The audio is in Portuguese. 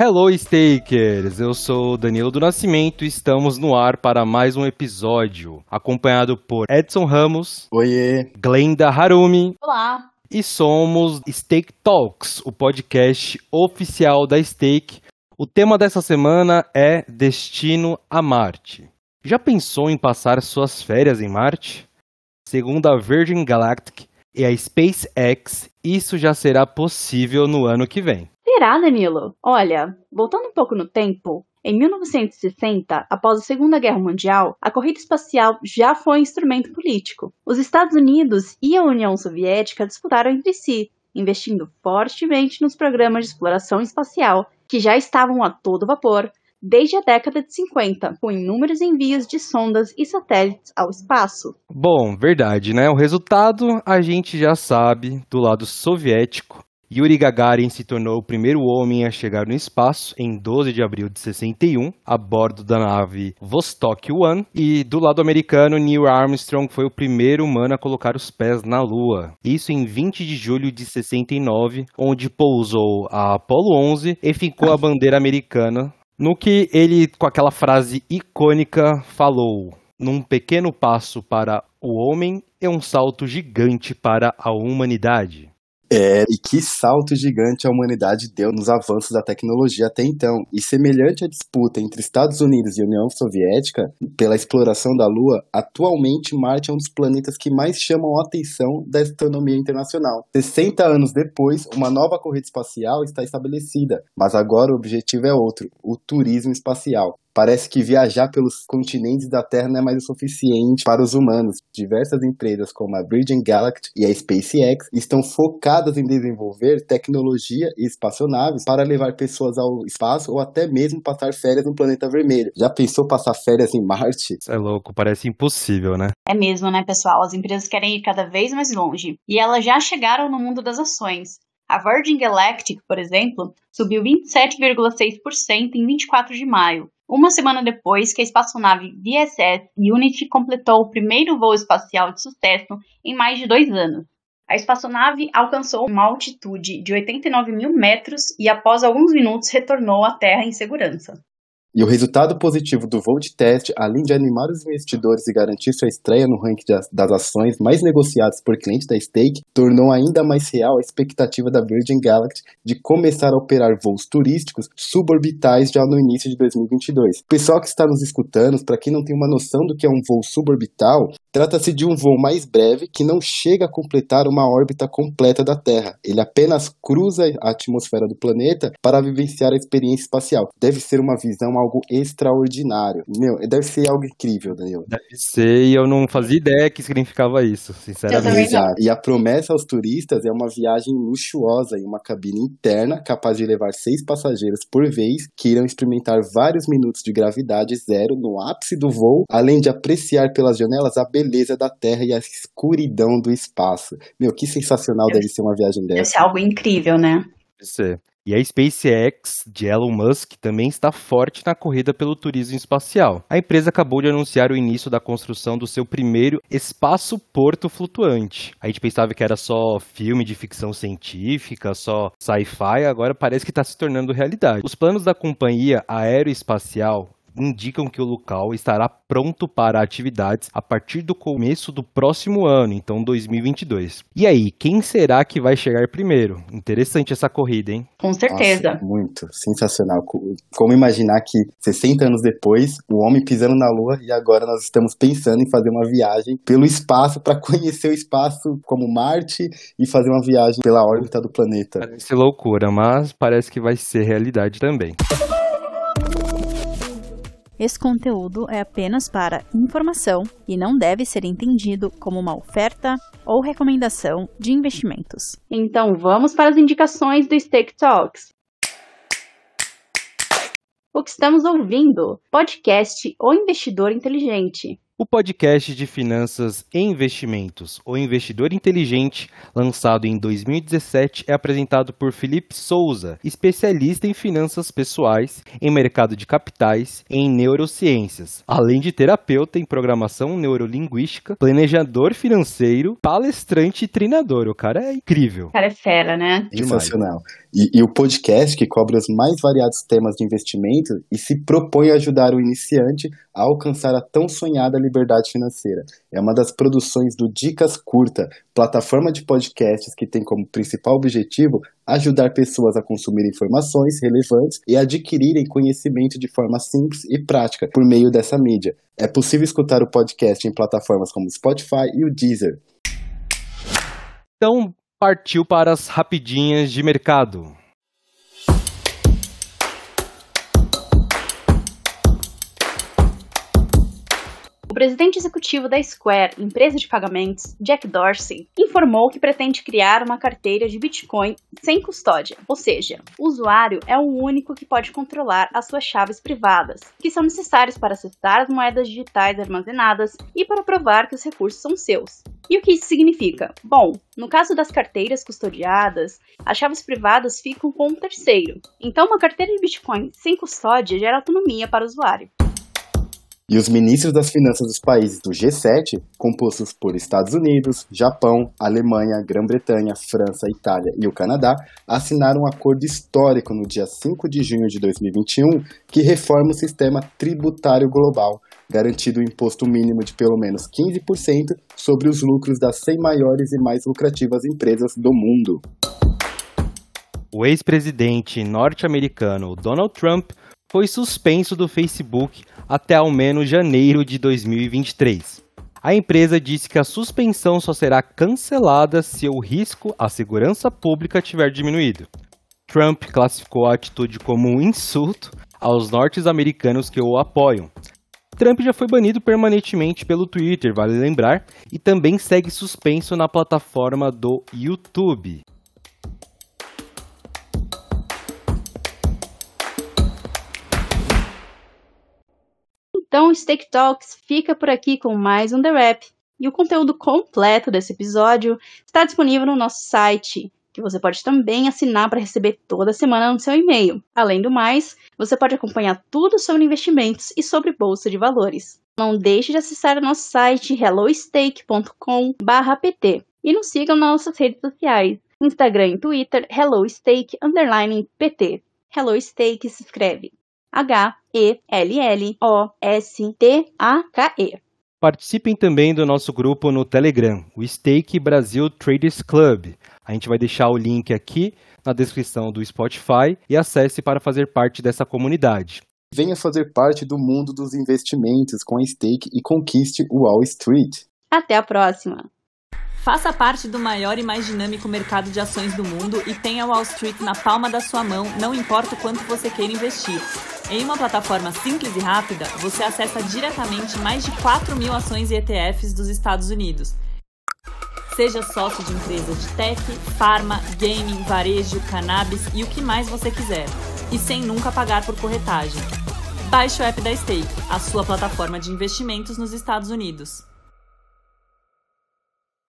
Hello, Stakers! Eu sou Danilo do Nascimento e estamos no ar para mais um episódio, acompanhado por Edson Ramos. Oiê! Glenda Harumi. Olá! E somos Stake Talks, o podcast oficial da Stake. O tema dessa semana é Destino a Marte. Já pensou em passar suas férias em Marte? Segundo a Virgin Galactic e a SpaceX, isso já será possível no ano que vem. Será, Danilo? Olha, voltando um pouco no tempo, em 1960, após a Segunda Guerra Mundial, a corrida espacial já foi um instrumento político. Os Estados Unidos e a União Soviética disputaram entre si, investindo fortemente nos programas de exploração espacial, que já estavam a todo vapor desde a década de 50, com inúmeros envios de sondas e satélites ao espaço. Bom, verdade, né? O resultado a gente já sabe do lado soviético. Yuri Gagarin se tornou o primeiro homem a chegar no espaço em 12 de abril de 61, a bordo da nave Vostok 1, e do lado americano, Neil Armstrong foi o primeiro humano a colocar os pés na Lua. Isso em 20 de julho de 69, onde pousou a Apollo 11 e ficou a bandeira americana no que ele, com aquela frase icônica, falou: Num pequeno passo para o homem é um salto gigante para a humanidade. É, e que salto gigante a humanidade deu nos avanços da tecnologia até então. E semelhante à disputa entre Estados Unidos e União Soviética pela exploração da Lua, atualmente Marte é um dos planetas que mais chamam a atenção da astronomia internacional. 60 anos depois, uma nova corrida espacial está estabelecida, mas agora o objetivo é outro: o turismo espacial. Parece que viajar pelos continentes da Terra não é mais o suficiente para os humanos. Diversas empresas, como a Virgin Galactic e a SpaceX, estão focadas em desenvolver tecnologia e espaçonaves para levar pessoas ao espaço ou até mesmo passar férias no planeta vermelho. Já pensou passar férias em Marte? Isso é louco, parece impossível, né? É mesmo, né, pessoal? As empresas querem ir cada vez mais longe. E elas já chegaram no mundo das ações. A Virgin Galactic, por exemplo, subiu 27,6% em 24 de maio, uma semana depois que a espaçonave VSS Unity completou o primeiro voo espacial de sucesso em mais de dois anos. A espaçonave alcançou uma altitude de 89 mil metros e, após alguns minutos, retornou à Terra em segurança. E o resultado positivo do voo de teste, além de animar os investidores e garantir sua estreia no ranking das ações mais negociadas por cliente da Stake, tornou ainda mais real a expectativa da Virgin Galactic de começar a operar voos turísticos suborbitais já no início de 2022. O pessoal que está nos escutando, para quem não tem uma noção do que é um voo suborbital, trata-se de um voo mais breve que não chega a completar uma órbita completa da Terra. Ele apenas cruza a atmosfera do planeta para vivenciar a experiência espacial. Deve ser uma visão algo extraordinário. Meu, deve ser algo incrível, Daniel. Deve ser, e eu não fazia ideia que significava isso, sinceramente. Exato. E a promessa aos turistas é uma viagem luxuosa em uma cabine interna capaz de levar seis passageiros por vez que irão experimentar vários minutos de gravidade zero no ápice do voo, além de apreciar pelas janelas a beleza da Terra e a escuridão do espaço. Meu, que sensacional deve ser uma viagem dessa. Deve ser algo incrível, né? Deve ser. E a SpaceX de Elon Musk também está forte na corrida pelo turismo espacial. A empresa acabou de anunciar o início da construção do seu primeiro espaço-porto flutuante. A gente pensava que era só filme de ficção científica, só sci-fi, agora parece que está se tornando realidade. Os planos da companhia aeroespacial indicam que o local estará pronto para atividades a partir do começo do próximo ano, então 2022. E aí, quem será que vai chegar primeiro? Interessante essa corrida, hein? Com certeza. Nossa, muito, sensacional. Como imaginar que 60 anos depois, o homem pisando na Lua e agora nós estamos pensando em fazer uma viagem pelo espaço para conhecer o espaço como Marte e fazer uma viagem pela órbita do planeta. Parece loucura, mas parece que vai ser realidade também. Esse conteúdo é apenas para informação e não deve ser entendido como uma oferta ou recomendação de investimentos. Então vamos para as indicações do Stake Talks. O que estamos ouvindo? Podcast O Investidor Inteligente. O podcast de finanças e investimentos, O Investidor Inteligente, lançado em 2017, é apresentado por Felipe Souza, especialista em finanças pessoais, em mercado de capitais e em neurociências, além de terapeuta em programação neurolinguística, planejador financeiro, palestrante e treinador. O cara é incrível. O cara é fera, né? Sensacional. E, e, o podcast que cobre os mais variados temas de investimento e se propõe a ajudar o iniciante a alcançar a tão sonhada liberdade financeira. É uma das produções do Dicas Curta, plataforma de podcasts que tem como principal objetivo ajudar pessoas a consumir informações relevantes e adquirirem conhecimento de forma simples e prática por meio dessa mídia. É possível escutar o podcast em plataformas como Spotify e o Deezer. Então, partiu para as rapidinhas de mercado. Presidente executivo da Square, empresa de pagamentos, Jack Dorsey, informou que pretende criar uma carteira de Bitcoin sem custódia, ou seja, o usuário é o único que pode controlar as suas chaves privadas, que são necessárias para acessar as moedas digitais armazenadas e para provar que os recursos são seus. E o que isso significa? Bom, no caso das carteiras custodiadas, as chaves privadas ficam com um terceiro. Então, uma carteira de Bitcoin sem custódia gera autonomia para o usuário. E os ministros das finanças dos países do G7, compostos por Estados Unidos, Japão, Alemanha, Grã-Bretanha, França, Itália e o Canadá, assinaram um acordo histórico no dia 5 de junho de 2021 que reforma o sistema tributário global, garantindo um imposto mínimo de pelo menos 15% sobre os lucros das 100 maiores e mais lucrativas empresas do mundo. O ex-presidente norte-americano Donald Trump foi suspenso do Facebook até ao menos janeiro de 2023. A empresa disse que a suspensão só será cancelada se o risco à segurança pública tiver diminuído. Trump classificou a atitude como um insulto aos norte-americanos que o apoiam. Trump já foi banido permanentemente pelo Twitter, vale lembrar, e também segue suspenso na plataforma do YouTube. Então, o Steak Talks fica por aqui com mais um The Rap. E o conteúdo completo desse episódio está disponível no nosso site, que você pode também assinar para receber toda semana no seu e-mail. Além do mais, você pode acompanhar tudo sobre investimentos e sobre bolsa de valores. Não deixe de acessar o nosso site hellostake.com/pt e nos sigam nas nossas redes sociais, Instagram e Twitter hellostake_pt. Hello Steak se escreve H-E-L-L-O-S-T-A-K-E. Participem também do nosso grupo no Telegram, o Stake Brasil Traders Club. A gente vai deixar o link aqui na descrição do Spotify e acesse para fazer parte dessa comunidade. Venha fazer parte do mundo dos investimentos com a Stake e conquiste o Wall Street. Até a próxima! Faça parte do maior e mais dinâmico mercado de ações do mundo e tenha Wall Street na palma da sua mão, não importa o quanto você queira investir. Em uma plataforma simples e rápida, você acessa diretamente mais de 4 mil ações e ETFs dos Estados Unidos. Seja sócio de empresas de tech, farma, gaming, varejo, cannabis e o que mais você quiser. E sem nunca pagar por corretagem. Baixe o app da Stake, a sua plataforma de investimentos nos Estados Unidos.